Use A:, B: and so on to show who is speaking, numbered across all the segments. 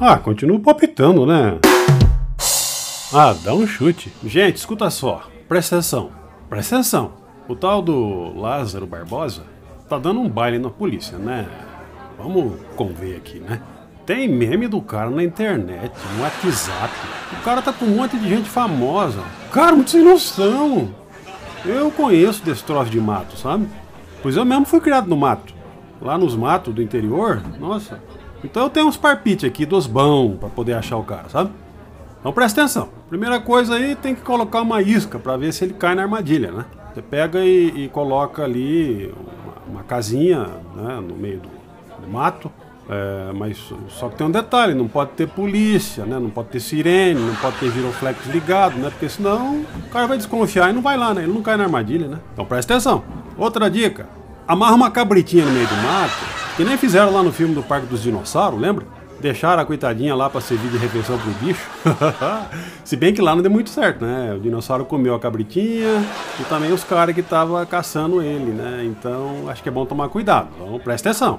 A: Ah, continua palpitando, né? Ah, dá um chute. Gente, escuta só. Presta atenção. Presta atenção. O tal do Lázaro Barbosa tá dando um baile na polícia, né? Vamos conver aqui, né? Tem meme do cara na internet, no WhatsApp. O cara tá com um monte de gente famosa. Cara, muito sem noção. Eu conheço desse de mato, sabe? Pois eu mesmo fui criado no mato. Lá nos matos do interior, nossa. Então eu tenho uns parpites aqui dos bons para poder achar o cara, sabe? Então presta atenção. Primeira coisa aí tem que colocar uma isca para ver se ele cai na armadilha, né? Você pega e, e coloca ali uma, uma casinha né, no meio do, do mato. É, mas só que tem um detalhe, não pode ter polícia, né? Não pode ter sirene, não pode ter giroflex ligado, né? Porque senão o cara vai desconfiar e não vai lá, né? Ele não cai na armadilha, né? Então presta atenção. Outra dica: amarra uma cabritinha no meio do mato, que nem fizeram lá no filme do Parque dos Dinossauros, lembra? Deixaram a coitadinha lá para servir de refeição pro bicho. Se bem que lá não deu muito certo, né? O dinossauro comeu a cabritinha e também os caras que estavam caçando ele, né? Então acho que é bom tomar cuidado. Então presta atenção.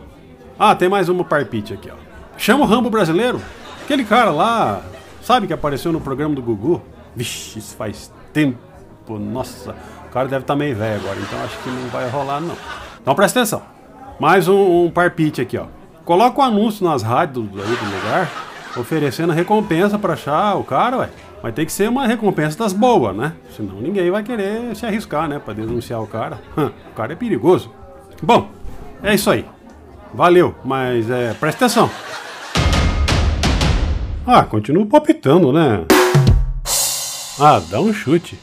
A: Ah, tem mais uma parpite aqui, ó. Chama o Rambo brasileiro. Aquele cara lá, sabe que apareceu no programa do Gugu? Vixe, isso faz tempo. Nossa, o cara deve estar tá meio velho agora, então acho que não vai rolar, não. Então presta atenção. Mais um, um parpite aqui, ó. Coloca o um anúncio nas rádios aí do lugar, oferecendo recompensa para achar o cara, ué. Mas tem que ser uma recompensa das boas, né? Senão ninguém vai querer se arriscar, né? Pra denunciar o cara. o cara é perigoso. Bom, é isso aí. Valeu, mas é, presta atenção. Ah, continua palpitando, né? Ah, dá um chute.